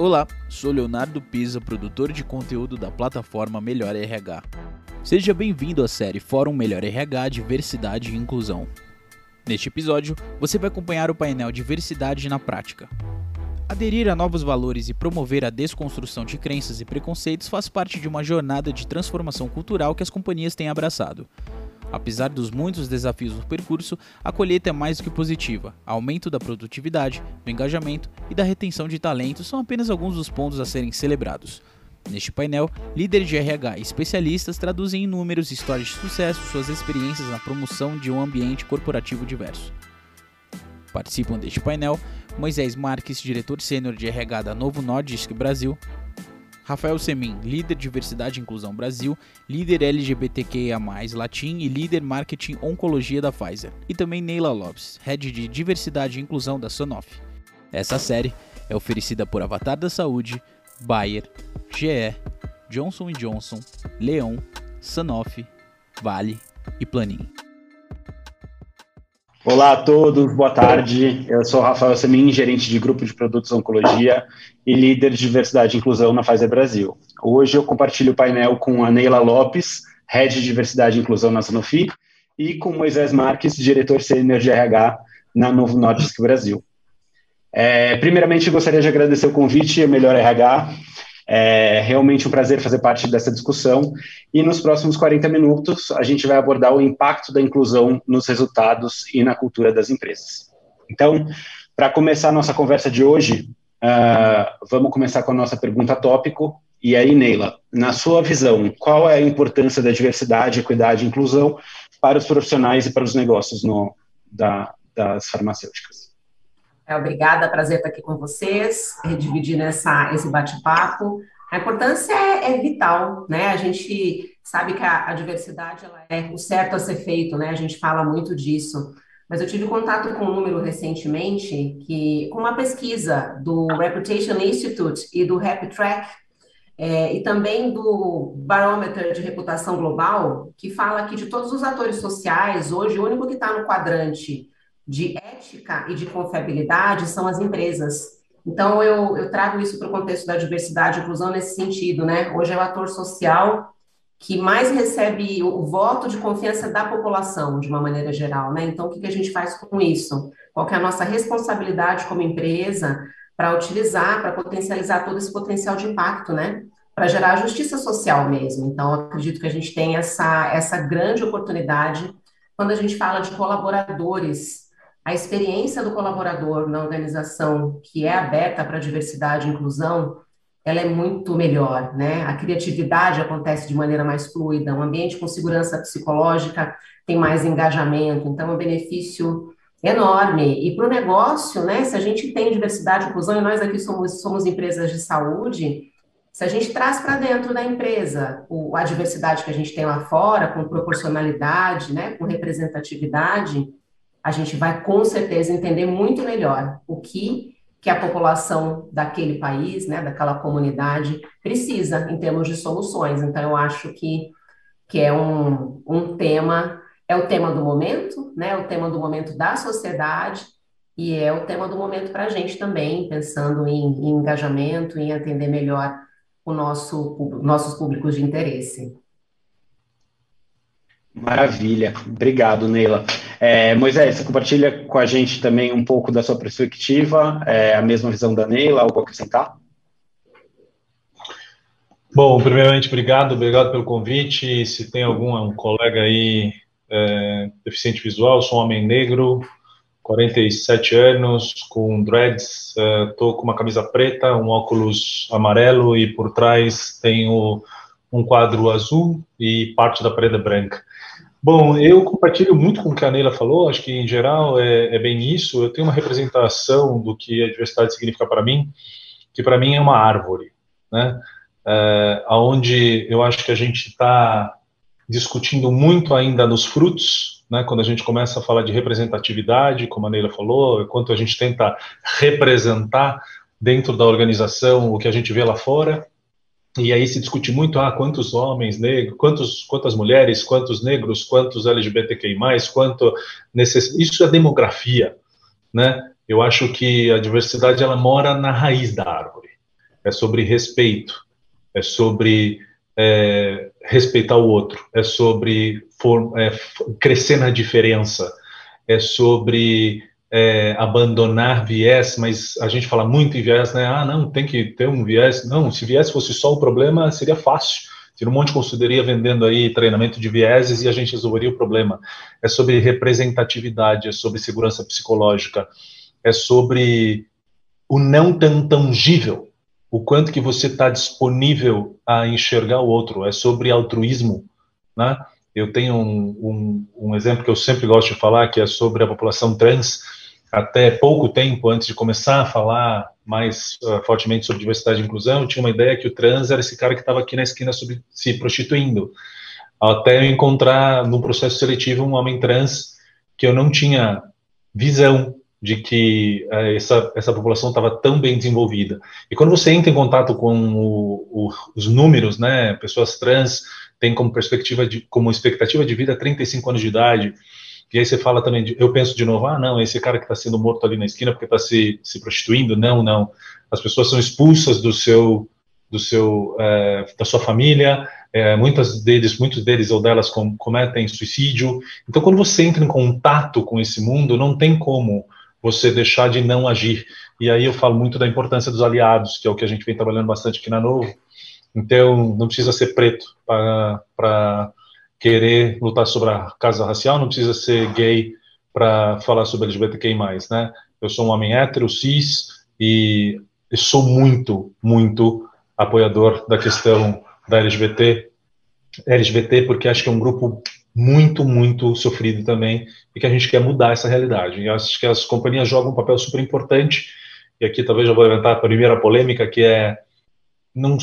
Olá, sou Leonardo Pisa, produtor de conteúdo da plataforma Melhor RH. Seja bem-vindo à série Fórum Melhor RH Diversidade e Inclusão. Neste episódio, você vai acompanhar o painel Diversidade na Prática. Aderir a novos valores e promover a desconstrução de crenças e preconceitos faz parte de uma jornada de transformação cultural que as companhias têm abraçado. Apesar dos muitos desafios do percurso, a colheita é mais do que positiva. Aumento da produtividade, do engajamento e da retenção de talentos são apenas alguns dos pontos a serem celebrados. Neste painel, líderes de RH e especialistas traduzem em números histórias de sucesso suas experiências na promoção de um ambiente corporativo diverso. Participam deste painel Moisés Marques, diretor sênior de RH da Novo Nordisk Brasil, Rafael Semin, líder Diversidade e Inclusão Brasil, líder LGBTQIA+, Latim e líder Marketing Oncologia da Pfizer. E também Neila Lopes, head de Diversidade e Inclusão da Sanofi. Essa série é oferecida por Avatar da Saúde, Bayer, GE, Johnson Johnson, Leon, Sanofi, Vale e Planin. Olá a todos, boa tarde. Eu sou Rafael Semin, gerente de grupo de produtos Oncologia e líder de diversidade e inclusão na Pfizer Brasil. Hoje eu compartilho o painel com a Neila Lopes, head de diversidade e inclusão na Sanofi, e com Moisés Marques, diretor sênior de RH na Novo Nordisk Brasil. É, primeiramente, gostaria de agradecer o convite, a Melhor RH, é realmente um prazer fazer parte dessa discussão. E nos próximos 40 minutos, a gente vai abordar o impacto da inclusão nos resultados e na cultura das empresas. Então, para começar a nossa conversa de hoje, uh, vamos começar com a nossa pergunta tópico. E aí, Neila, na sua visão, qual é a importância da diversidade, equidade e inclusão para os profissionais e para os negócios no, da, das farmacêuticas? É, obrigada, prazer estar aqui com vocês, dividir essa, esse bate-papo. A importância é, é, vital, né? A gente sabe que a, a diversidade é o certo a ser feito, né? A gente fala muito disso. Mas eu tive contato com um número recentemente, que com uma pesquisa do Reputation Institute e do Happy Track, é, e também do Barometer de Reputação Global, que fala que de todos os atores sociais, hoje o único que está no quadrante de ética e de confiabilidade são as empresas. Então, eu, eu trago isso para o contexto da diversidade e inclusão nesse sentido, né? Hoje é o ator social que mais recebe o, voto de confiança da população, de uma maneira geral, né? Então, o que, que a gente faz com isso? Qual é a nossa responsabilidade como empresa para utilizar, para potencializar todo esse potencial de impacto, né? Para gerar justiça social mesmo. Então, acredito que a gente tem essa, essa grande oportunidade quando a gente fala de colaboradores a experiência do colaborador na organização que é aberta para diversidade e inclusão, ela é muito melhor, né? A criatividade acontece de maneira mais fluida, um ambiente com segurança psicológica tem mais engajamento, então é um benefício enorme. E para o negócio, né? Se a gente tem diversidade e inclusão, e nós aqui somos, somos empresas de saúde, se a gente traz para dentro da empresa o, a diversidade que a gente tem lá fora, com proporcionalidade, né? Com representatividade, a gente vai com certeza entender muito melhor o que que a população daquele país, né, daquela comunidade precisa em termos de soluções. Então eu acho que que é um, um tema é o tema do momento, né, é o tema do momento da sociedade e é o tema do momento para a gente também, pensando em, em engajamento, em atender melhor o nosso nossos públicos de interesse. Maravilha, obrigado, Neila. É, Moisés, você compartilha com a gente também um pouco da sua perspectiva, é, a mesma visão da Neila, algo a acrescentar? Bom, primeiramente, obrigado, obrigado pelo convite. Se tem algum um colega aí é, deficiente visual, sou um homem negro, 47 anos, com dreads, estou é, com uma camisa preta, um óculos amarelo e por trás tenho um quadro azul e parte da parede branca. Bom, eu compartilho muito com o que a Neila falou, acho que em geral é, é bem isso. Eu tenho uma representação do que a diversidade significa para mim, que para mim é uma árvore, né? É, onde eu acho que a gente está discutindo muito ainda nos frutos, né? Quando a gente começa a falar de representatividade, como a Neila falou, quanto a gente tenta representar dentro da organização o que a gente vê lá fora, e aí se discute muito, ah, quantos homens negros, quantos, quantas mulheres, quantos negros, quantos LGBTQI+, quanto necess... isso é demografia, né? Eu acho que a diversidade ela mora na raiz da árvore. é sobre respeito, é sobre é, respeitar o outro, é sobre for, é, crescer na diferença, é sobre é, abandonar viés, mas a gente fala muito em viés, né? Ah, não, tem que ter um viés. Não, se viés fosse só o problema, seria fácil. Teria um monte de consultoria vendendo aí treinamento de vieses e a gente resolveria o problema. É sobre representatividade, é sobre segurança psicológica, é sobre o não tão tangível, o quanto que você está disponível a enxergar o outro, é sobre altruísmo, né? Eu tenho um, um, um, exemplo que eu sempre gosto de falar, que é sobre a população trans. Até pouco tempo antes de começar a falar mais uh, fortemente sobre diversidade e inclusão, eu tinha uma ideia que o trans era esse cara que estava aqui na esquina se prostituindo. Até eu encontrar no processo seletivo um homem trans que eu não tinha visão de que uh, essa, essa população estava tão bem desenvolvida. E quando você entra em contato com o, o, os números, né, pessoas trans têm como perspectiva de, como expectativa de vida 35 anos de idade, e aí você fala também, de, eu penso de novo, ah, não, esse cara que está sendo morto ali na esquina porque está se, se prostituindo, não, não. As pessoas são expulsas do seu, do seu, é, da sua família, é, muitas deles, muitos deles ou delas com, cometem suicídio. Então, quando você entra em contato com esse mundo, não tem como você deixar de não agir. E aí eu falo muito da importância dos aliados, que é o que a gente vem trabalhando bastante aqui na Novo. Então, não precisa ser preto para querer lutar sobre a casa racial, não precisa ser gay para falar sobre LGBTQI+, né? Eu sou um homem hétero, cis, e sou muito, muito apoiador da questão da LGBT, LGBT porque acho que é um grupo muito, muito sofrido também e que a gente quer mudar essa realidade. E acho que as companhias jogam um papel super importante. E aqui talvez eu vou levantar a primeira polêmica, que é não,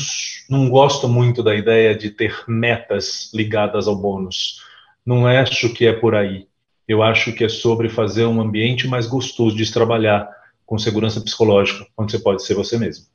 não gosto muito da ideia de ter metas ligadas ao bônus. Não acho que é por aí. Eu acho que é sobre fazer um ambiente mais gostoso de trabalhar com segurança psicológica, onde você pode ser você mesmo.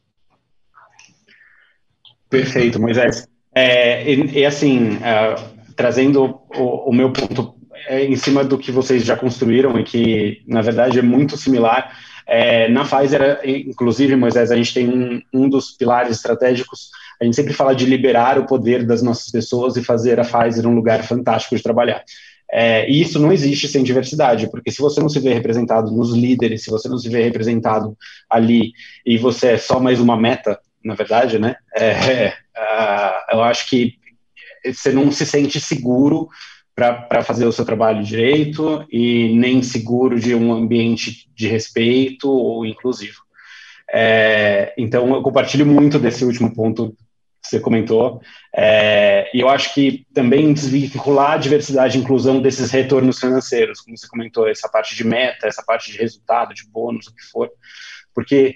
Perfeito, Moisés. É, e, e assim, uh trazendo o, o meu ponto é, em cima do que vocês já construíram e que, na verdade, é muito similar. É, na Pfizer, inclusive, Moisés, a gente tem um, um dos pilares estratégicos, a gente sempre fala de liberar o poder das nossas pessoas e fazer a Pfizer um lugar fantástico de trabalhar. É, e isso não existe sem diversidade, porque se você não se vê representado nos líderes, se você não se vê representado ali e você é só mais uma meta, na verdade, né? É, é, eu acho que você não se sente seguro para fazer o seu trabalho direito e nem seguro de um ambiente de respeito ou inclusivo. É, então, eu compartilho muito desse último ponto que você comentou, é, e eu acho que também desvincular a diversidade e inclusão desses retornos financeiros, como você comentou, essa parte de meta, essa parte de resultado, de bônus, o que for, porque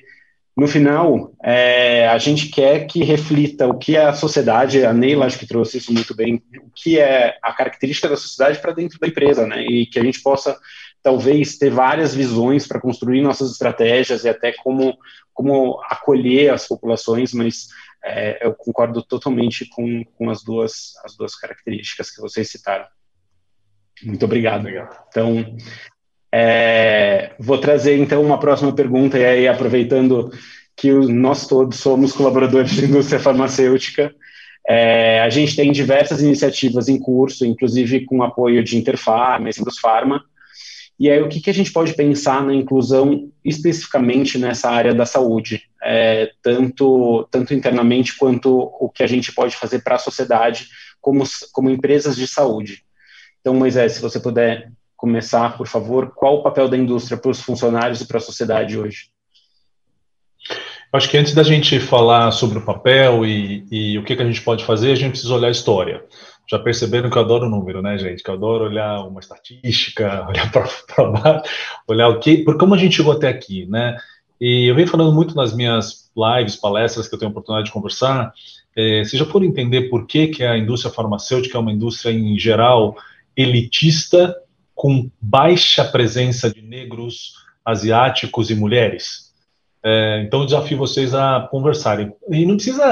no final, é, a gente quer que reflita o que é a sociedade, a Neila acho que trouxe isso muito bem, o que é a característica da sociedade para dentro da empresa, né? E que a gente possa, talvez, ter várias visões para construir nossas estratégias e até como, como acolher as populações, mas é, eu concordo totalmente com, com as, duas, as duas características que vocês citaram. Muito obrigado. obrigado. Então, é, vou trazer então uma próxima pergunta, e aí aproveitando que nós todos somos colaboradores da indústria farmacêutica, é, a gente tem diversas iniciativas em curso, inclusive com apoio de Interfarma Centros Farma, e aí o que, que, a gente pode pensar na inclusão especificamente nessa área da saúde, é, tanto, tanto internamente quanto o que a gente pode fazer para a sociedade como, como empresas de saúde. Então, Moisés, se você puder começar, por favor, qual o papel da indústria para os funcionários e para a sociedade hoje? Acho que antes da gente falar sobre o papel e, e o que, que, a gente pode fazer, a gente precisa olhar a história. Já perceberam que eu adoro número, né, gente? Que eu adoro olhar uma estatística, olhar para baixo, olhar o que, por como a gente chegou até aqui, né? E eu venho falando muito nas minhas lives, palestras que eu tenho a oportunidade de conversar. É, se já for entender por que, que a indústria farmacêutica é uma indústria, em geral, elitista com baixa presença de negros, asiáticos e mulheres. É, então, eu desafio vocês a conversarem. E não precisa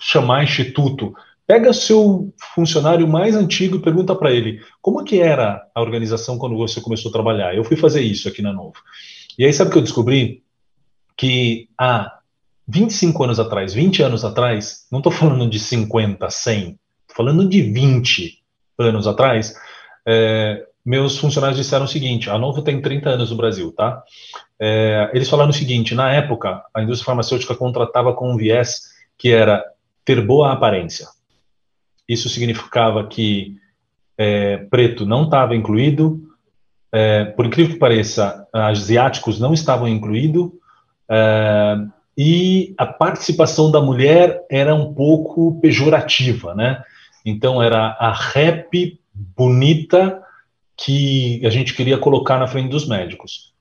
chamar instituto. Pega seu funcionário mais antigo e pergunta para ele como que era a organização quando você começou a trabalhar. Eu fui fazer isso aqui na Novo. E aí, sabe o que eu descobri? Que há 25 anos atrás, 20 anos atrás, não estou falando de 50, 100, estou falando de 20 anos atrás, é, meus funcionários disseram o seguinte: a Novo tem 30 anos no Brasil, tá? É, eles falaram o seguinte: na época, a indústria farmacêutica contratava com um viés que era ter boa aparência. Isso significava que é, preto não estava incluído, é, por incrível que pareça, asiáticos não estavam incluídos, é, e a participação da mulher era um pouco pejorativa, né? Então era a rap bonita que a gente queria colocar na frente dos médicos.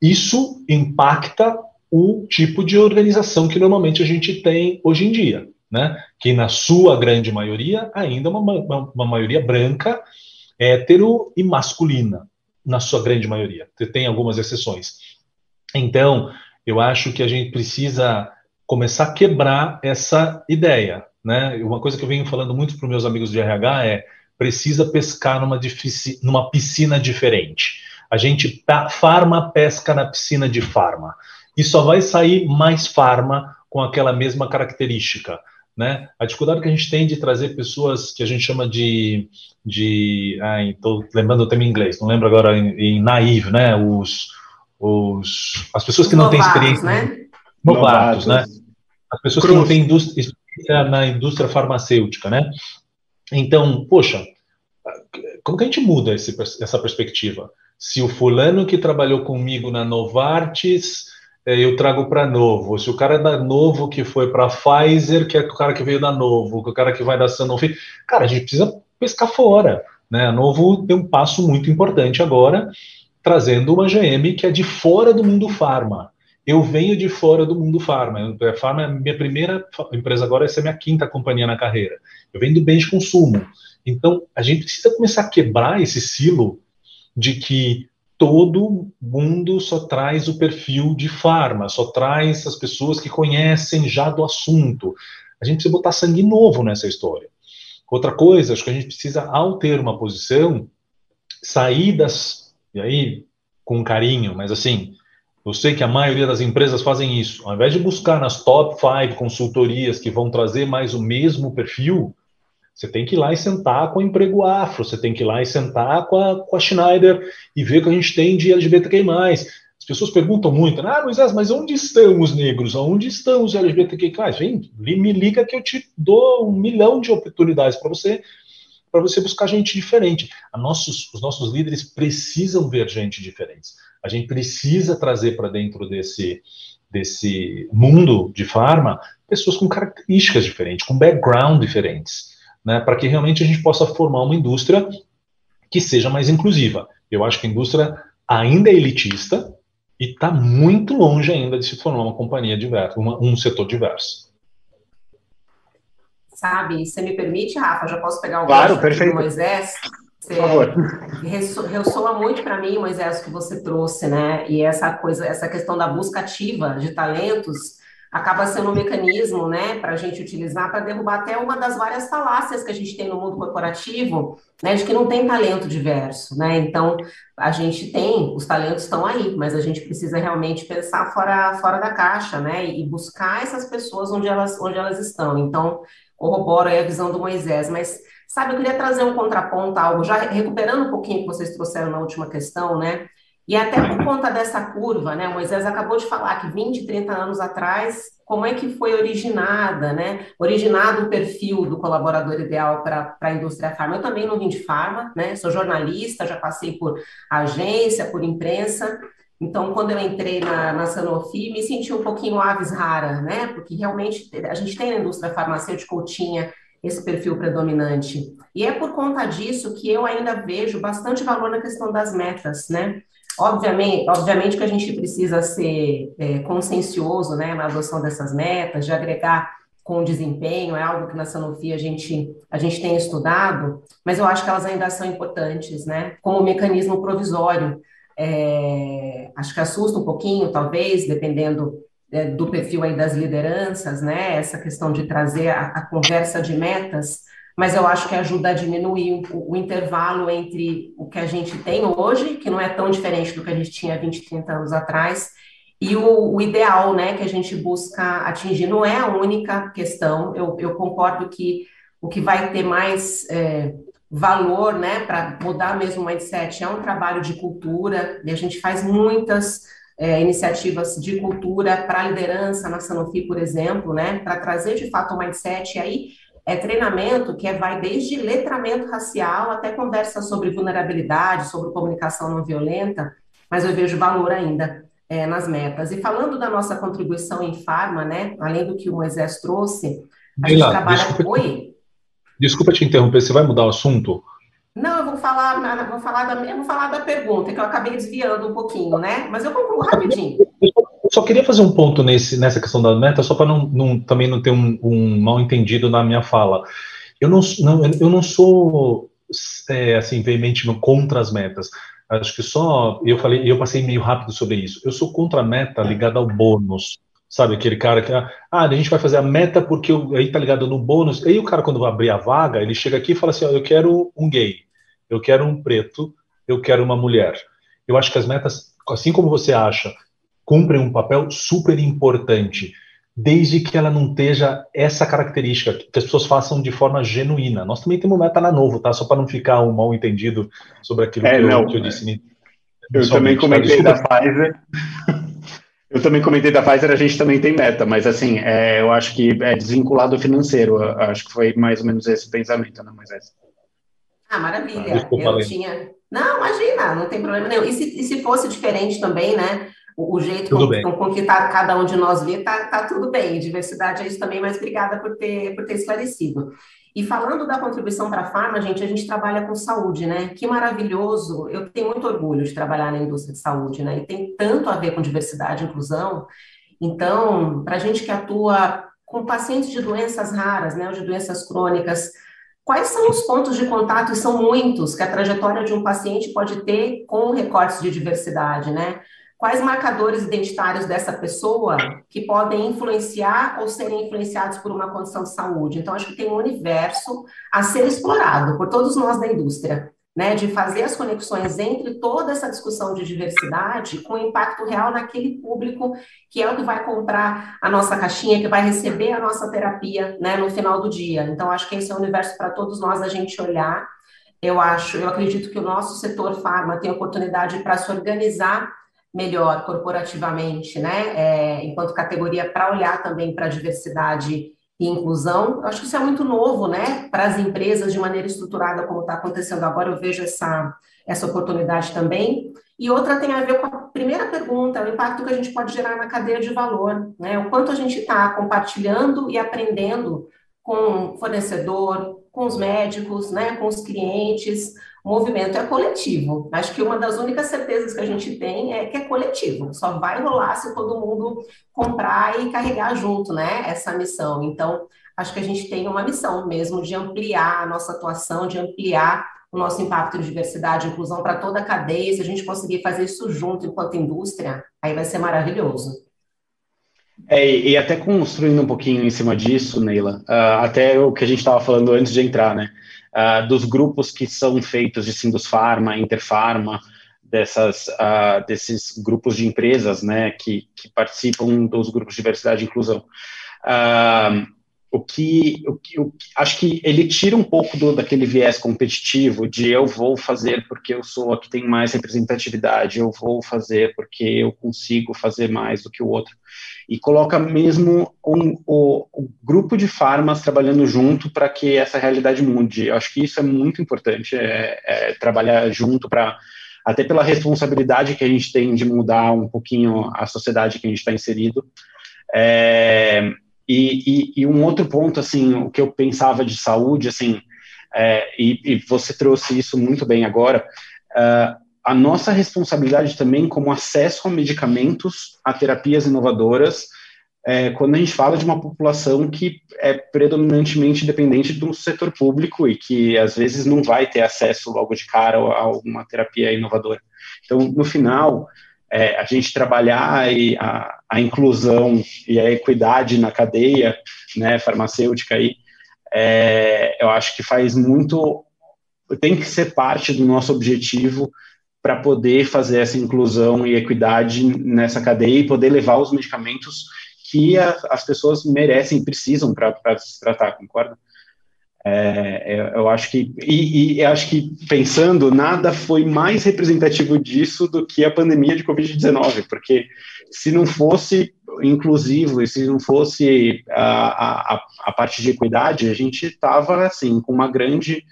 Isso impacta o tipo de organização que normalmente a gente tem hoje em dia, né? Que na sua grande maioria ainda é uma, uma, uma maioria branca, hétero e masculina, na sua grande maioria. Tem algumas exceções. Então, eu acho que a gente precisa começar a quebrar essa ideia, né? Uma coisa que eu venho falando muito para meus amigos de RH é precisa pescar numa, numa piscina diferente. A gente farma pesca na piscina de farma. E só vai sair mais farma com aquela mesma característica. Né? A dificuldade que a gente tem de trazer pessoas que a gente chama de. de estou lembrando o termo em inglês, não lembro agora em, em naive, né? Os, os, as pessoas que não têm experiência. Né? Novatos, né? As pessoas Cruz. que não têm indústria, na indústria farmacêutica, né? Então, poxa, como que a gente muda esse, essa perspectiva? Se o fulano que trabalhou comigo na Novartis, é, eu trago para Novo. Se o cara da Novo que foi para Pfizer, que é o cara que veio da Novo, que é o cara que vai da Sanofi, cara, a gente precisa pescar fora. Né? A Novo tem um passo muito importante agora, trazendo uma GM que é de fora do mundo farma. Eu venho de fora do mundo farma. A farma é a minha primeira empresa agora, essa é a minha quinta companhia na carreira. Eu venho do bem de consumo. Então, a gente precisa começar a quebrar esse silo de que todo mundo só traz o perfil de farma, só traz as pessoas que conhecem já do assunto. A gente precisa botar sangue novo nessa história. Outra coisa, acho que a gente precisa, ao ter uma posição, sair das. E aí, com carinho, mas assim, eu sei que a maioria das empresas fazem isso. Ao invés de buscar nas top 5 consultorias que vão trazer mais o mesmo perfil, você tem que ir lá e sentar com o emprego afro, você tem que ir lá e sentar com a, com a Schneider e ver o que a gente tem de LGBTQI+. As pessoas perguntam muito, ah, Moisés, mas onde estão os negros? Onde estão os LGBTQI+. Vem, me liga que eu te dou um milhão de oportunidades para você para você buscar gente diferente. Nossos, os nossos líderes precisam ver gente diferente. A gente precisa trazer para dentro desse, desse mundo de farma pessoas com características diferentes, com background diferentes, né, para que realmente a gente possa formar uma indústria que seja mais inclusiva. Eu acho que a indústria ainda é elitista e está muito longe ainda de se formar uma companhia diversa, uma, um setor diverso. Sabe, você me permite, Rafa, já posso pegar o claro, perfeito. do Moisés? Por favor. Ressoa muito para mim, Moisés, o que você trouxe, né? E essa coisa, essa questão da busca ativa de talentos acaba sendo um mecanismo, né, para a gente utilizar para derrubar até uma das várias falácias que a gente tem no mundo corporativo, né, de que não tem talento diverso, né? Então a gente tem, os talentos estão aí, mas a gente precisa realmente pensar fora, fora da caixa, né, e buscar essas pessoas onde elas, onde elas estão. Então corroboro aí a visão do Moisés, mas Sabe, eu queria trazer um contraponto, algo, já recuperando um pouquinho que vocês trouxeram na última questão, né? E até por conta dessa curva, né? Moisés acabou de falar que 20, 30 anos atrás, como é que foi originada, né? Originado o perfil do colaborador ideal para a indústria farma. Eu também não vim de farma, né? Sou jornalista, já passei por agência, por imprensa. Então, quando eu entrei na, na Sanofi, me senti um pouquinho aves rara, né? Porque realmente a gente tem na indústria farmacêutica, ou tinha esse perfil predominante. E é por conta disso que eu ainda vejo bastante valor na questão das metas, né? Obviamente, obviamente que a gente precisa ser é, consciencioso né, na adoção dessas metas, de agregar com desempenho, é algo que na Sanofi a gente, a gente tem estudado, mas eu acho que elas ainda são importantes, né? Como mecanismo provisório. É, acho que assusta um pouquinho, talvez, dependendo é, do perfil aí das lideranças, né? Essa questão de trazer a, a, conversa de metas, mas eu acho que ajuda a diminuir o, o, intervalo entre o que a gente tem hoje, que não é tão diferente do que a gente tinha 20, 30 anos atrás, E o, o, ideal, né, que a gente busca atingir não é a única questão. Eu, eu concordo que o que vai ter mais é, valor, né, para mudar mesmo o mindset é um trabalho de cultura. E a gente faz muitas é, iniciativas de cultura para liderança na Sanofi, por exemplo, né, para trazer de fato o mindset. E aí é treinamento que é, vai desde letramento racial até conversa sobre vulnerabilidade, sobre comunicação não violenta, mas eu vejo valor ainda é, nas metas. E falando da nossa contribuição em farma, né, além do que o Moisés trouxe, a gente trabalha... Desculpa, Oi? desculpa te interromper, você vai mudar o assunto? Não, eu vou falar, vou falar, da, vou falar da pergunta, que eu acabei desviando um pouquinho, né? Mas eu concluo rapidinho. Eu só queria fazer um ponto nesse, nessa questão da meta, só para não, não, também não ter um, um, mal entendido na minha fala. Eu não, não, eu não sou é, assim veemente contra as metas. Acho que só eu falei, eu passei meio rápido sobre isso. Eu sou contra a meta ligada ao bônus. Sabe, aquele cara que, ah, a gente vai fazer a meta porque eu, aí tá ligado no bônus. Aí o cara, quando vai abrir a vaga, ele chega aqui e fala assim: ó, eu quero um gay, eu quero um preto, eu quero uma mulher. Eu acho que as metas, assim como você acha, cumprem um papel super importante desde que ela não esteja essa característica, que as pessoas façam de forma genuína. Nós também temos meta na novo, tá? Só para não ficar um mal entendido sobre aquilo é, que, eu, que, eu, disse. Eu também tá? comentei da Pfizer. Eu também comentei da Pfizer, a gente também tem meta, mas assim, é, eu acho que é desvinculado financeiro. Acho que foi mais ou menos esse pensamento, né, Moisés? Ah, maravilha. Ah, desculpa, eu tinha. Não, imagina, não tem problema nenhum. E se, e se fosse diferente também, né? o, o jeito com, com, que tá, cada um de nós vê, tá, tá tudo bem. Diversidade é isso também, mas obrigada por ter, por ter esclarecido. E falando da contribuição para a farma, gente, a gente trabalha com saúde, né? Que maravilhoso. Eu tenho muito orgulho de trabalhar na indústria de saúde, né? E tem tanto a ver com diversidade e inclusão. Então, para a gente que atua com pacientes de doenças raras, né, ou de doenças crônicas, quais são os pontos de contato, e são muitos, que a trajetória de um paciente pode ter com recortes de diversidade, né? Quais marcadores identitários dessa pessoa que podem influenciar ou serem influenciados por uma condição de saúde? Então, acho que tem um universo a ser explorado por todos nós da indústria, né, de fazer as conexões entre toda essa discussão de diversidade com impacto real naquele público que é o que vai comprar a nossa caixinha, que vai receber a nossa terapia, né, no final do dia. Então, acho que esse é um universo para todos nós a gente olhar. Eu acho, eu acredito que o nosso setor farma tem oportunidade para se organizar melhor corporativamente, né, é, enquanto categoria, para olhar também para a diversidade e inclusão. Eu acho que isso é muito novo, né, para as empresas de maneira estruturada, como está acontecendo agora. Eu vejo essa, essa oportunidade também. E outra tem a ver com a primeira pergunta, o impacto que a gente pode gerar na cadeia de valor, né, o quanto a gente está compartilhando e aprendendo com fornecedor, com os médicos, né, com os clientes, o movimento é coletivo. Acho que uma das únicas certezas que a gente tem é que é coletivo. Só vai rolar se todo mundo comprar e carregar junto, né? Essa missão. Então, acho que a gente tem uma missão mesmo de ampliar a nossa atuação, de ampliar o nosso impacto de diversidade e inclusão para toda a cadeia. Se a gente conseguir fazer isso junto enquanto indústria, aí vai ser maravilhoso. É, e até construindo um pouquinho em cima disso, Neila, uh, até o que a gente estava falando antes de entrar, né? uh, dos grupos que são feitos de Sindus Pharma, Interpharma, dessas, uh, desses grupos de empresas né, que, que, participam dos grupos de diversidade e inclusão. Uh, o que, o que, o, acho que ele tira um pouco do, daquele viés competitivo de eu vou fazer porque eu sou a que tem mais representatividade, eu vou fazer porque eu consigo fazer mais do que o outro e coloca mesmo um, o, o, grupo de farmas trabalhando junto para que essa realidade mude. Eu acho que isso é muito importante, é, é trabalhar junto para até pela responsabilidade que a gente tem de mudar um pouquinho a sociedade que a gente está inserido. É, e, e, e, um outro ponto, assim, o que eu pensava de saúde, assim, é, e, e, você trouxe isso muito bem agora, uh, a nossa responsabilidade também como acesso a medicamentos, a terapias inovadoras, é, quando a gente fala de uma população que é predominantemente dependente do setor público e que às vezes não vai ter acesso logo de cara a uma terapia inovadora. Então, no final, é, a gente trabalhar a, a, inclusão e a equidade na cadeia né, farmacêutica aí, é, eu acho que faz muito, tem que ser parte do nosso objetivo para poder fazer essa inclusão e equidade nessa cadeia e poder levar os medicamentos que a, as pessoas merecem, precisam para se tratar, concorda? É, eu acho que e, e acho que pensando nada foi mais representativo disso do que a pandemia de Covid-19, porque se não fosse inclusivo e se não fosse a, a, a parte de equidade, a gente estava assim com uma grande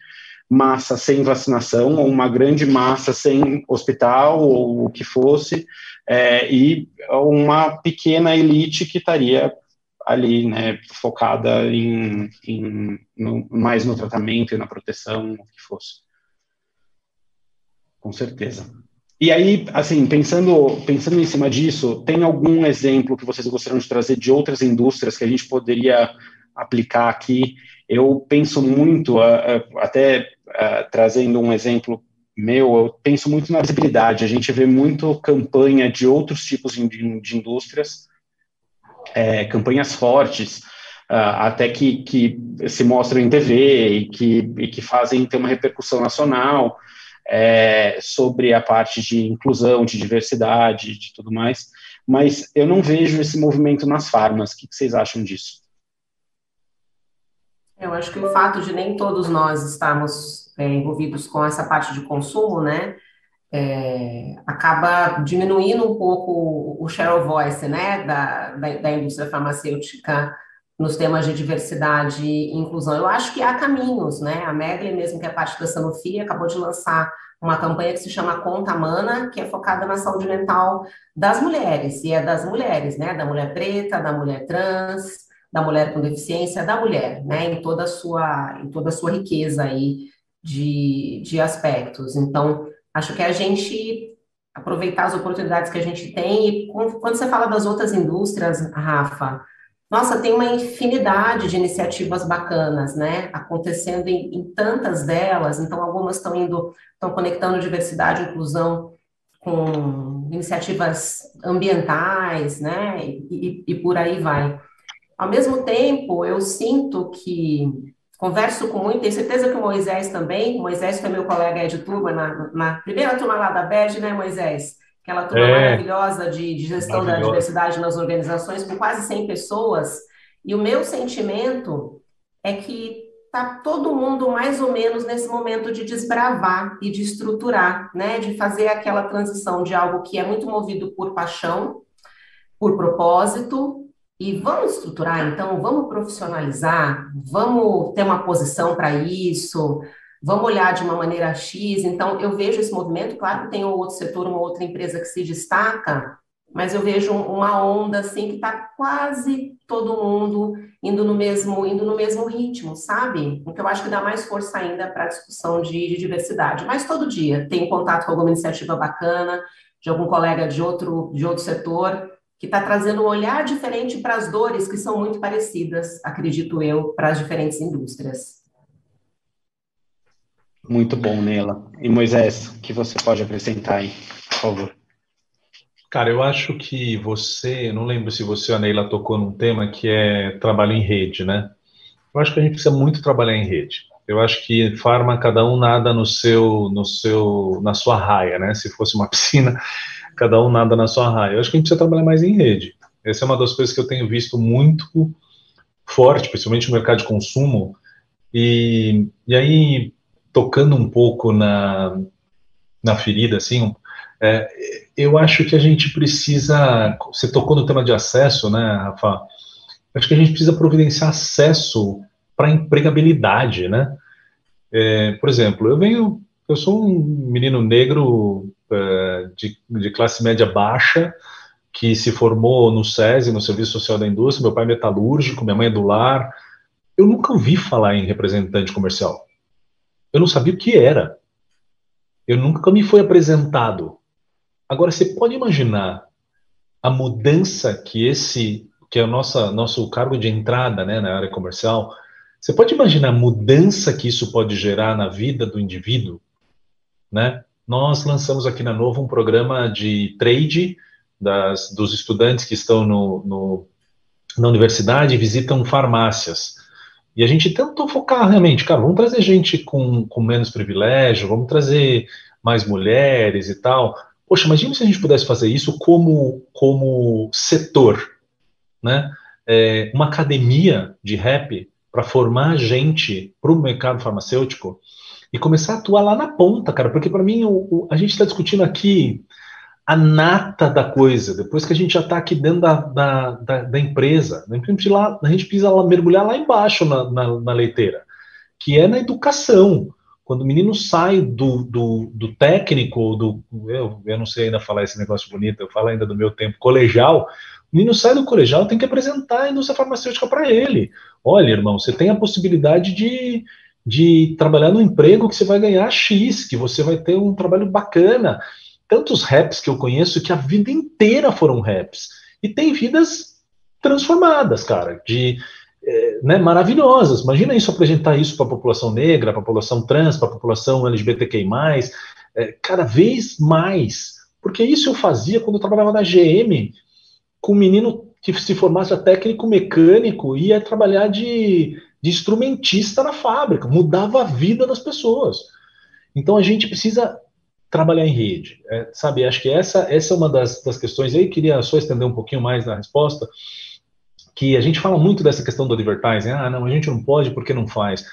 massa sem vacinação ou uma grande massa sem hospital ou o que fosse é, e uma pequena elite que estaria ali, né, focada em, em no, mais no tratamento e na proteção, o que fosse. Com certeza. E aí, assim, pensando, pensando em cima disso, tem algum exemplo que vocês gostariam de trazer de outras indústrias que a gente poderia aplicar aqui? Eu penso muito, até trazendo um exemplo meu, eu penso muito na visibilidade. A gente vê muito campanha de outros tipos de, indústrias, é, campanhas fortes, uh, até que, que se mostram em TV e que, e que fazem ter uma repercussão nacional é, sobre a parte de inclusão, de diversidade, de tudo mais. Mas eu não vejo esse movimento nas farmas. O que, vocês acham disso? Eu acho que o fato de nem todos nós estarmos é, envolvidos com essa parte de consumo, né, é, acaba diminuindo um pouco o share of voice, né, da, da, da, indústria farmacêutica nos temas de diversidade e inclusão. Eu acho que há caminhos, né, a Megli, mesmo que é parte da Sanofi, acabou de lançar uma campanha que se chama Conta Mana, que é focada na saúde mental das mulheres, e é das mulheres, né, da mulher preta, da mulher trans, da mulher com deficiência, da mulher, né, em toda a sua, em toda a sua riqueza aí de, de aspectos. Então, Acho que a gente aproveitar as oportunidades que a gente tem e quando você fala das outras indústrias, Rafa, nossa, tem uma infinidade de iniciativas bacanas, né, acontecendo em, em tantas delas, então algumas estão indo, estão conectando diversidade e inclusão com iniciativas ambientais, né, e, e, e por aí vai. Ao mesmo tempo, eu sinto que Converso com muito, tenho certeza que o Moisés também, o Moisés foi meu colega de turma, na, na primeira turma lá da BED, né, Moisés? Aquela turma é, maravilhosa de, de gestão da diversidade nas organizações, com quase 100 pessoas. E o meu sentimento é que está todo mundo mais ou menos nesse momento de desbravar e de estruturar, né? De fazer aquela transição de algo que é muito movido por paixão, por propósito, e vamos estruturar, então, vamos profissionalizar, vamos ter uma posição para isso, vamos olhar de uma maneira X. Então, eu vejo esse movimento, claro que tem um outro setor, uma outra empresa que se destaca, mas eu vejo uma onda assim que está quase todo mundo indo no mesmo indo no mesmo ritmo, sabe? O que eu acho que dá mais força ainda para a discussão de, de, diversidade. Mas todo dia tem contato com alguma iniciativa bacana de algum colega de outro de outro setor que está trazendo um olhar diferente para as dores que são muito parecidas, acredito eu, para as diferentes indústrias. Muito bom, Nela. E Moisés, o que você pode acrescentar aí, por favor? Cara, eu acho que você, não lembro se você ou a Neila tocou num tema que é trabalho em rede, né? Eu acho que a gente precisa muito trabalhar em rede. Eu acho que farma cada um nada no seu, no seu, na sua raia, né? Se fosse uma piscina, cada um nada na sua raia. Eu acho que a gente precisa trabalhar mais em rede. Essa é uma das coisas que eu tenho visto muito forte, principalmente no mercado de consumo. E, e aí, tocando um pouco na, na ferida, assim, é, eu acho que a gente precisa. Você tocou no tema de acesso, né, Rafa? Acho que a gente precisa providenciar acesso para empregabilidade, né? É, por exemplo, eu venho, eu sou um menino negro de, de, classe média baixa, que se formou no SESI, no Serviço Social da Indústria, meu pai é metalúrgico, minha mãe é do lar. Eu nunca ouvi falar em representante comercial. Eu não sabia o que era. Eu nunca me foi apresentado. Agora, você pode imaginar a mudança que esse, que é o nosso, nosso cargo de entrada né, na área comercial, você pode imaginar a mudança que isso pode gerar na vida do indivíduo, né? Nós lançamos aqui na Novo um programa de trade das, dos estudantes que estão no, no, na universidade e visitam farmácias. E a gente tentou focar realmente, cara, vamos trazer gente com, com menos privilégio, vamos trazer mais mulheres e tal. Poxa, imagina se a gente pudesse fazer isso como, como setor, né? É, uma academia de rap para formar gente para o mercado farmacêutico e começar a atuar lá na ponta, cara, porque para mim o, o, a gente está discutindo aqui a nata da coisa, depois que a gente já está aqui dentro da, da, da, da empresa, a gente, lá, a gente precisa lá, mergulhar lá embaixo na, na, na, leiteira, que é na educação. Quando o menino sai do, do, do técnico, do, eu, eu não sei ainda falar esse negócio bonito, eu falo ainda do meu tempo, colegial, o menino sai do colegial, tem que apresentar a indústria farmacêutica para ele. Olha, irmão, você tem a possibilidade de, de trabalhar no emprego que você vai ganhar X, que você vai ter um trabalho bacana tantos raps que eu conheço que a vida inteira foram raps. E tem vidas transformadas, cara, de é, né, maravilhosas. Imagina isso, apresentar isso para a população negra, para a população trans, para a população LGBTQI+, é, cada vez mais. Porque isso eu fazia quando eu trabalhava na GM, com um menino que se formasse a técnico mecânico ia trabalhar de, de instrumentista na fábrica, mudava a vida das pessoas. Então a gente precisa trabalhar em rede. É, sabe, acho que essa, essa é uma das, das questões, aí queria só estender um pouquinho mais na resposta, que a gente fala muito dessa questão do advertising, ah, não, a gente não pode porque não faz.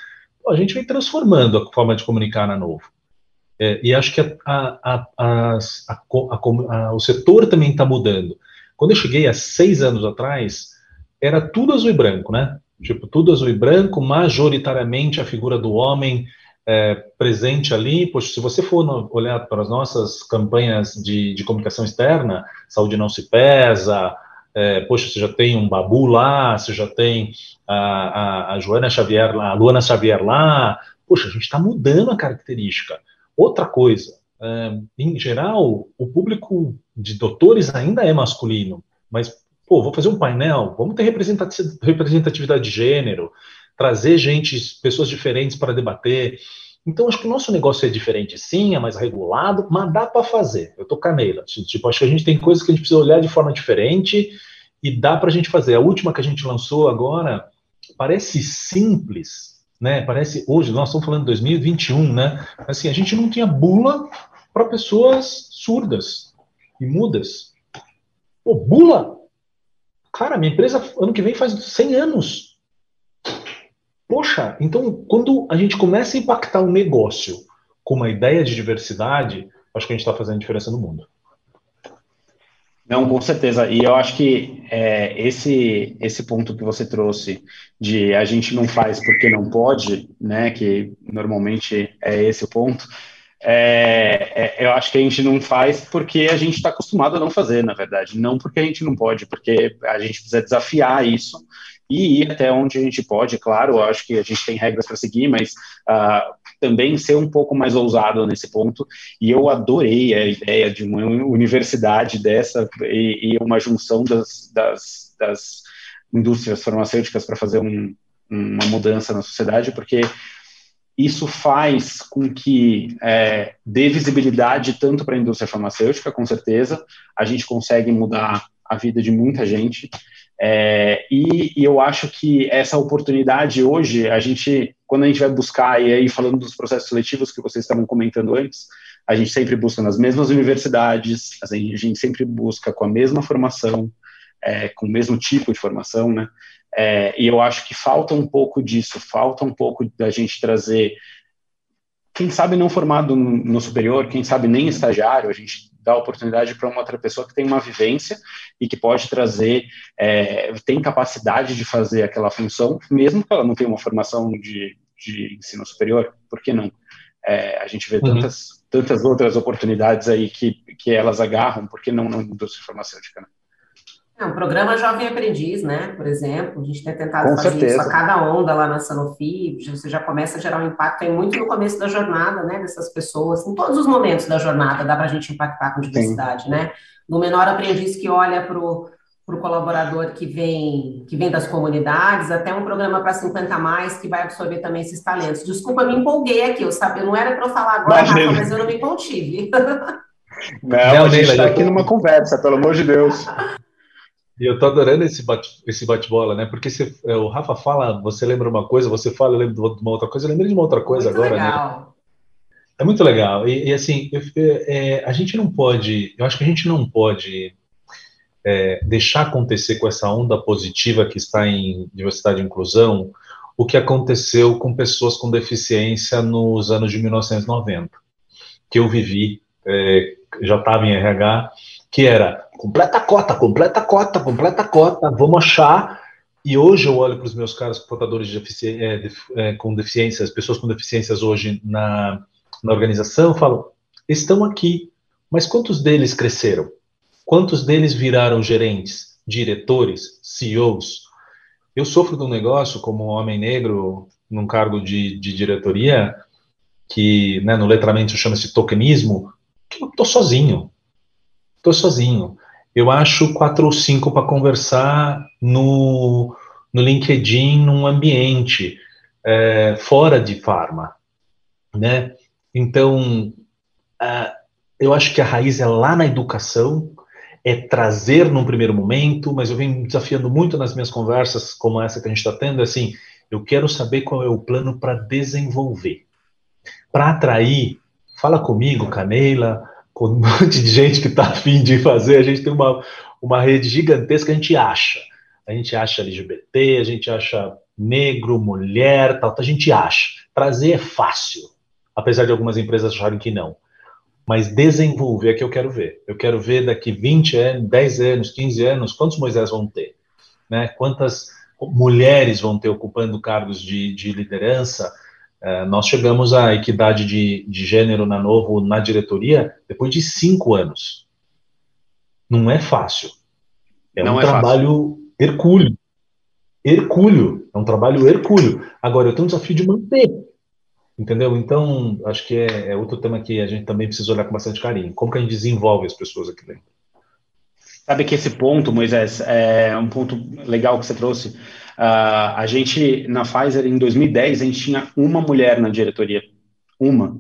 A gente vem transformando a forma de comunicar na Novo. É, e acho que a, a, a, o setor também está mudando. Quando eu cheguei há seis anos atrás, era tudo azul e branco, né? Tipo, tudo azul e branco, majoritariamente a figura do homem é, presente ali. Poxa, se você for no, olhar para as nossas campanhas de, de, comunicação externa, saúde não se pesa, é, poxa, você já tem um Babu lá, você já tem a, a, a Joana Xavier lá, a Luana Xavier lá. Poxa, a gente está mudando a característica. Outra coisa, é, em geral, o público de doutores ainda é masculino, mas, pô, vou fazer um painel, vamos ter representatividade de gênero, trazer gente, pessoas diferentes para debater. Então, acho que o nosso negócio é diferente, sim, é mais regulado, mas dá para fazer. Eu tô caneira. Tipo, acho que a gente tem coisas que a gente precisa olhar de forma diferente e dá para a gente fazer. A última que a gente lançou agora parece simples, né? Parece hoje, nós estamos falando de 2021, né? Assim, a gente não tinha bula para pessoas surdas e mudas. Pô, bula? Cara, minha empresa ano que vem faz 100 anos. Poxa, então quando a gente começa a impactar um negócio com uma ideia de diversidade, acho que a gente está fazendo diferença no mundo. Não, com certeza. E eu acho que é, esse esse ponto que você trouxe de a gente não faz porque não pode, né? Que normalmente é esse o ponto. É, é, eu acho que a gente não faz porque a gente está acostumado a não fazer, na verdade. Não porque a gente não pode, porque a gente precisa desafiar isso e ir até onde a gente pode, claro, eu acho que a gente tem regras para seguir, mas uh, também ser um pouco mais ousado nesse ponto. E eu adorei a ideia de uma universidade dessa e, e uma junção das, das, das indústrias farmacêuticas para fazer um, uma mudança na sociedade, porque isso faz com que é, dê visibilidade tanto para a indústria farmacêutica, com certeza, a gente consegue mudar a vida de muita gente, é, e, e, eu acho que essa oportunidade hoje, a gente, quando a gente vai buscar, e aí falando dos processos seletivos que vocês estavam comentando antes, a gente sempre busca nas mesmas universidades, a gente sempre busca com a mesma formação, é, com o mesmo tipo de formação, né? É, e eu acho que falta um pouco disso, falta um pouco da gente trazer, quem sabe não formado no superior, quem sabe nem estagiário, a gente dar oportunidade para uma outra pessoa que tem uma vivência e que pode trazer, é, tem capacidade de fazer aquela função, mesmo que ela não tenha uma formação de, de ensino superior, por que não? É, a gente vê uhum. tantas, tantas outras oportunidades aí que, que elas agarram, por que não na indústria farmacêutica, né? O programa Jovem Aprendiz, né, por exemplo, a gente tem tentado Com fazer certeza. isso a cada onda lá na Sanofi, você já começa a gerar um impacto aí muito no começo da jornada, né, dessas pessoas, em todos os momentos da jornada dá para a gente impactar com diversidade, Sim. né, no menor aprendiz que olha para o colaborador que vem, que vem das comunidades, até um programa para 50 mais que vai absorver também esses talentos. Desculpa, me empolguei aqui, eu sabia, não era para eu falar agora, Rafa, mas eu não me contive. Não, não a gente está aqui numa conversa, pelo amor de Deus. E eu tô adorando esse bate, esse bate-bola, né? Porque você, é, o Rafa fala, você lembra uma coisa, você fala, eu lembro de uma outra coisa, eu lembrei de uma outra coisa Muito agora, né? legal. né? É muito legal. E, e assim, eu, é, a gente não pode, eu acho que a gente não pode é, deixar acontecer com essa onda positiva que está em diversidade e inclusão o que aconteceu com pessoas com deficiência nos anos de 1990, que eu vivi, é, já estava em RH, que era completa cota, completa cota, completa cota, vamos achar. E hoje eu olho para os meus caras portadores de defici é, é, com deficiências, pessoas com deficiências hoje na, na organização, falo, estão aqui, mas quantos deles cresceram? Quantos deles viraram gerentes, diretores, CEOs? Eu sofro de um negócio como homem negro num cargo de, de diretoria que né, no letramento chama-se tokenismo, que eu tô sozinho. Tô sozinho. Eu acho quatro ou cinco para conversar no, no LinkedIn, num ambiente é, fora de farma, né? Então, uh, eu acho que a raiz é lá na educação, é trazer num primeiro momento, mas eu venho desafiando muito nas minhas conversas, como essa que a gente está tendo, é assim, eu quero saber qual é o plano para desenvolver. Para atrair, fala comigo, Canela, com um monte de gente que está afim de fazer, a gente tem uma, uma rede gigantesca, a gente acha. A gente acha LGBT, a gente acha negro, mulher, tal, a gente acha. Trazer é fácil, apesar de algumas empresas acharem que não mas desenvolver é que eu quero ver. Eu quero ver daqui 20 anos, 10 anos, 15 anos, quantos Moisés vão ter? Né? Quantas mulheres vão ter ocupando cargos de, de liderança? Uh, nós chegamos à equidade de, de gênero na Novo, na diretoria, depois de cinco anos. Não é fácil. É Não um é trabalho fácil. hercúleo. Hercúleo. É um trabalho hercúleo. Agora, eu tenho um desafio de manter. Entendeu? Então, acho que é, é, outro tema que a gente também precisa olhar com bastante carinho. Como que a gente desenvolve as pessoas aqui dentro? Sabe que esse ponto, Moisés, é um ponto legal que você trouxe. Uh, a gente, na Pfizer, em 2010, a gente tinha uma mulher na diretoria. Uma.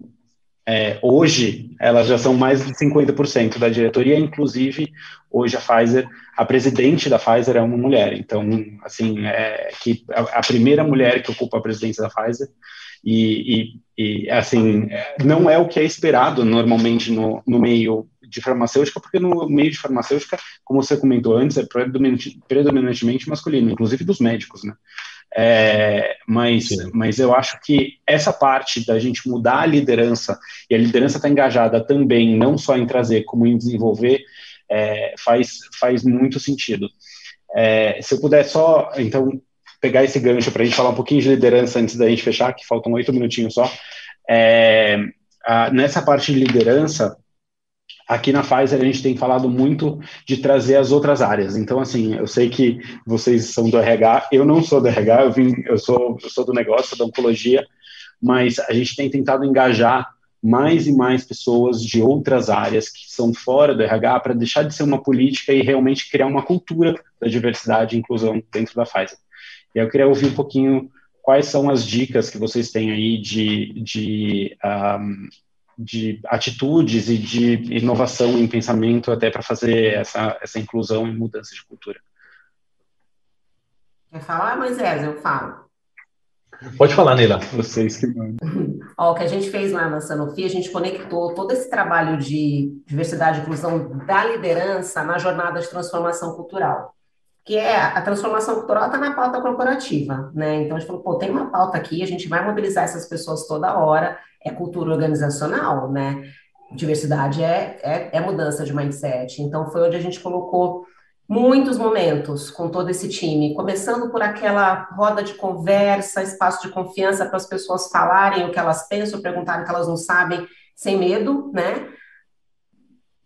É, hoje, elas já são mais de 50% da diretoria, inclusive, hoje a Pfizer, a presidente da Pfizer é uma mulher. Então, assim, é que a, primeira mulher que ocupa a presidência da Pfizer e, e, e, assim, não é o que é esperado normalmente no, no meio de farmacêutica, porque no meio de farmacêutica, como você comentou antes, é predominantemente, masculino, inclusive dos médicos, né? É, mas, mas eu acho que essa parte da gente mudar a liderança, e a liderança está engajada também, não só em trazer, como em desenvolver, é, faz, faz muito sentido. É, se eu puder só, então, pegar esse gancho para a gente falar um pouquinho de liderança antes da gente fechar, que faltam oito minutinhos só. É, a, nessa parte de liderança, aqui na Pfizer a gente tem falado muito de trazer as outras áreas. Então, assim, eu sei que vocês são do RH, eu não sou do RH, eu, vim, eu, sou, eu sou do negócio, da oncologia, mas a gente tem tentado engajar mais e mais pessoas de outras áreas que são fora do RH para deixar de ser uma política e realmente criar uma cultura da diversidade e inclusão dentro da Pfizer. E eu queria ouvir um pouquinho quais são as dicas que vocês têm aí de, de, um, de atitudes e de inovação em pensamento até para fazer essa, essa inclusão e mudança de cultura. Quer falar, Moisés? Eu falo. Pode falar, Neila. Vocês que mandam. Ó, o que a gente fez lá na Sanofi, a gente conectou todo esse trabalho de diversidade e inclusão da liderança na jornada de transformação cultural que é a transformação cultural está na pauta corporativa, né? Então a gente falou, pô, tem uma pauta aqui, a gente vai mobilizar essas pessoas toda hora, é cultura organizacional, né? Diversidade é, é, é mudança de mindset. Então foi onde a gente colocou muitos momentos com todo esse time, começando por aquela roda de conversa, espaço de confiança para as pessoas falarem o que elas pensam, perguntarem o que elas não sabem, sem medo, né?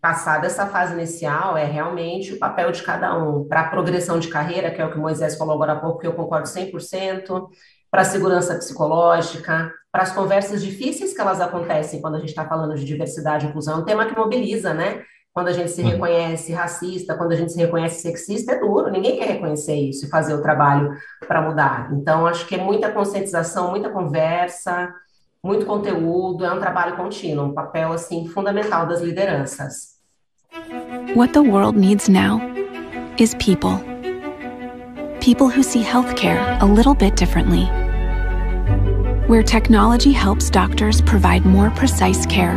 passada essa fase inicial, é realmente o papel de cada um. Para a progressão de carreira, que é o que o Moisés falou agora há pouco, que eu concordo 100%, para a segurança psicológica, para as conversas difíceis que elas acontecem quando a gente está falando de diversidade e inclusão, é um tema que mobiliza, né? Quando a gente se reconhece racista, quando a gente se reconhece sexista, é duro, ninguém quer reconhecer isso e fazer o trabalho para mudar. Então, acho que é muita conscientização, muita conversa, muito conteúdo, é um trabalho contínuo, um papel, assim, fundamental das lideranças. What the world needs now is people. People who see healthcare a little bit differently. Where technology helps doctors provide more precise care,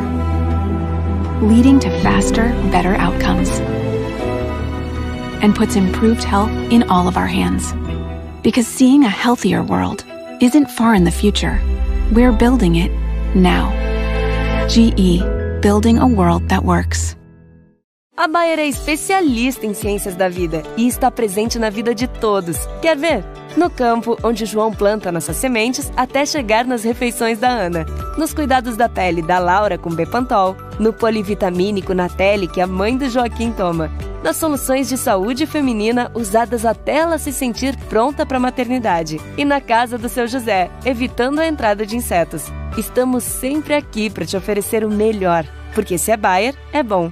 leading to faster, better outcomes, and puts improved health in all of our hands. Because seeing a healthier world isn't far in the future, we're building it now. GE, building a world that works. A Bayer é especialista em ciências da vida e está presente na vida de todos. Quer ver? No campo, onde João planta nossas sementes, até chegar nas refeições da Ana. Nos cuidados da pele da Laura com Bepantol. No polivitamínico Natelle que a mãe do Joaquim toma. Nas soluções de saúde feminina usadas até ela se sentir pronta para a maternidade. E na casa do seu José, evitando a entrada de insetos. Estamos sempre aqui para te oferecer o melhor. Porque se é Bayer, é bom.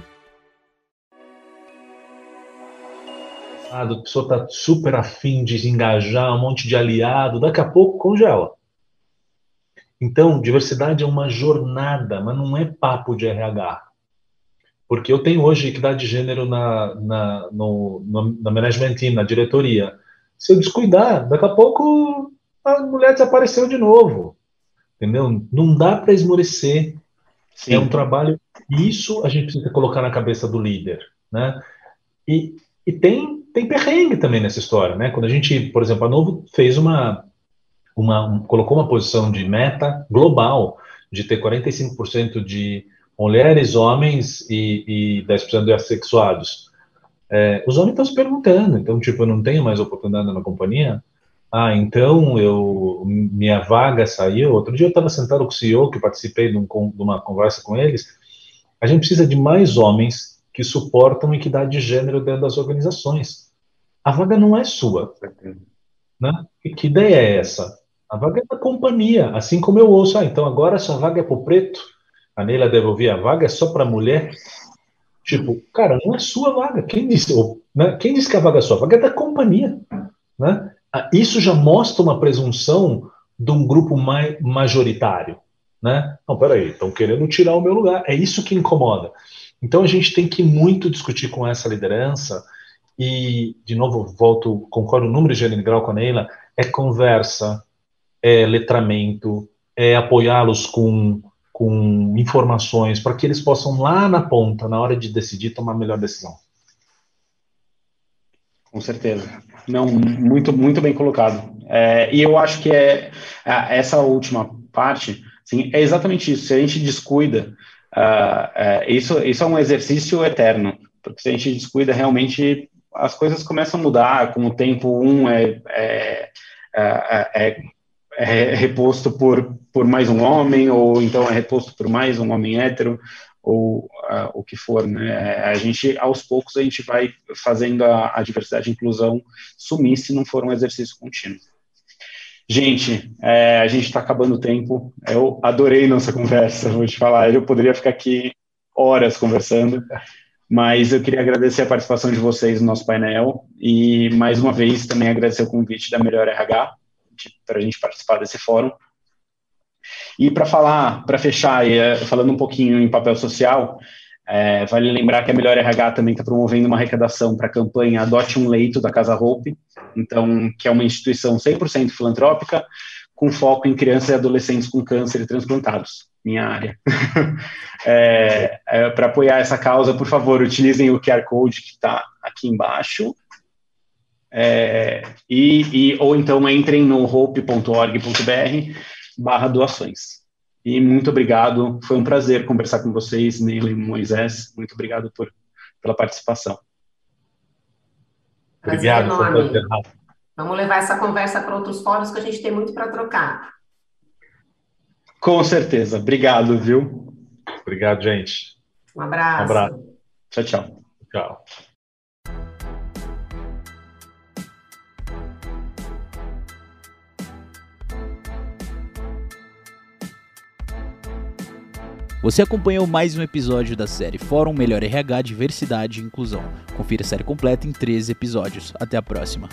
A pessoa está super afim de engajar um monte de aliado, daqui a pouco congela. Então, diversidade é uma jornada, mas não é papo de RH. Porque eu tenho hoje equidade de gênero na, na, no, no, na management team, na diretoria. Se eu descuidar, daqui a pouco a mulher desapareceu de novo. Entendeu? Não dá para esmorecer. Sim. É um trabalho. Isso a gente precisa colocar na cabeça do líder. Né? E, e tem tem perrengue também nessa história, né? Quando a gente, por exemplo, a Novo fez uma, uma um, colocou uma posição de meta global de ter 45% de mulheres, homens e, e 10% de assexuados. É, os homens estão se perguntando, então, tipo, eu não tenho mais oportunidade na companhia? Ah, então eu minha vaga saiu. Outro dia eu estava sentado com o CEO, que participei de, um, de uma conversa com eles. A gente precisa de mais homens que suportam equidade de gênero dentro das organizações a vaga não é sua. Né? E que ideia é essa? A vaga é da companhia, assim como eu ouço, ah, então agora essa vaga é para o preto, a Neila deve ouvir, a vaga é só para mulher. Tipo, cara, não é sua vaga. Quem disse, ou, né? Quem disse que a vaga é sua? A vaga é da companhia. Né? Ah, isso já mostra uma presunção de um grupo mais majoritário. Né? Não, peraí, estão querendo tirar o meu lugar. É isso que incomoda. Então a gente tem que muito discutir com essa liderança e, de novo, volto, concordo número de Grau com a Neila, é conversa, é letramento, é apoiá-los com, com informações para que eles possam lá na ponta, na hora de decidir, tomar a melhor decisão. Com certeza. Não, muito, muito bem colocado. É, e eu acho que é, essa última parte, é exatamente isso. Se a gente descuida, uh, isso, isso é um exercício eterno, porque se a gente descuida, realmente as coisas começam a mudar com o tempo. Um é, é, é, é, é reposto por, por mais um homem, ou então é reposto por mais um homem hétero, ou uh, o que for, né? A gente, aos poucos, a gente vai fazendo a, a diversidade e inclusão sumir se não for um exercício contínuo. Gente, é, a gente está acabando o tempo. Eu adorei nossa conversa, vou te falar. Eu poderia ficar aqui horas conversando. Mas eu queria agradecer a participação de vocês no nosso painel e, mais uma vez, também agradecer o convite da Melhor RH para a gente participar desse fórum. E para falar, para fechar, eh, falando um pouquinho em papel social, é, vale lembrar que a Melhor RH também está promovendo uma arrecadação para a campanha Adote um Leito da Casa Hope, então, que é uma instituição 100% filantrópica, com foco em crianças e adolescentes com câncer e transplantados minha área. é, é, Para apoiar essa causa, por favor, utilizem o QR Code que está aqui embaixo. É, e, e, ou então entrem no hope.org.br barra doações. E muito obrigado, foi um prazer conversar com vocês, Neila e Moisés, muito obrigado por, pela participação. Obrigado. Vamos levar essa conversa para outros fóruns que a gente tem muito para trocar. Com certeza. Obrigado, viu? Obrigado, gente. Um abraço. Um abraço. Tchau, tchau. Tchau. Você acompanhou mais um episódio da série Fórum Melhor RH Diversidade e Inclusão. Confira a série completa em 13 episódios. Até a próxima.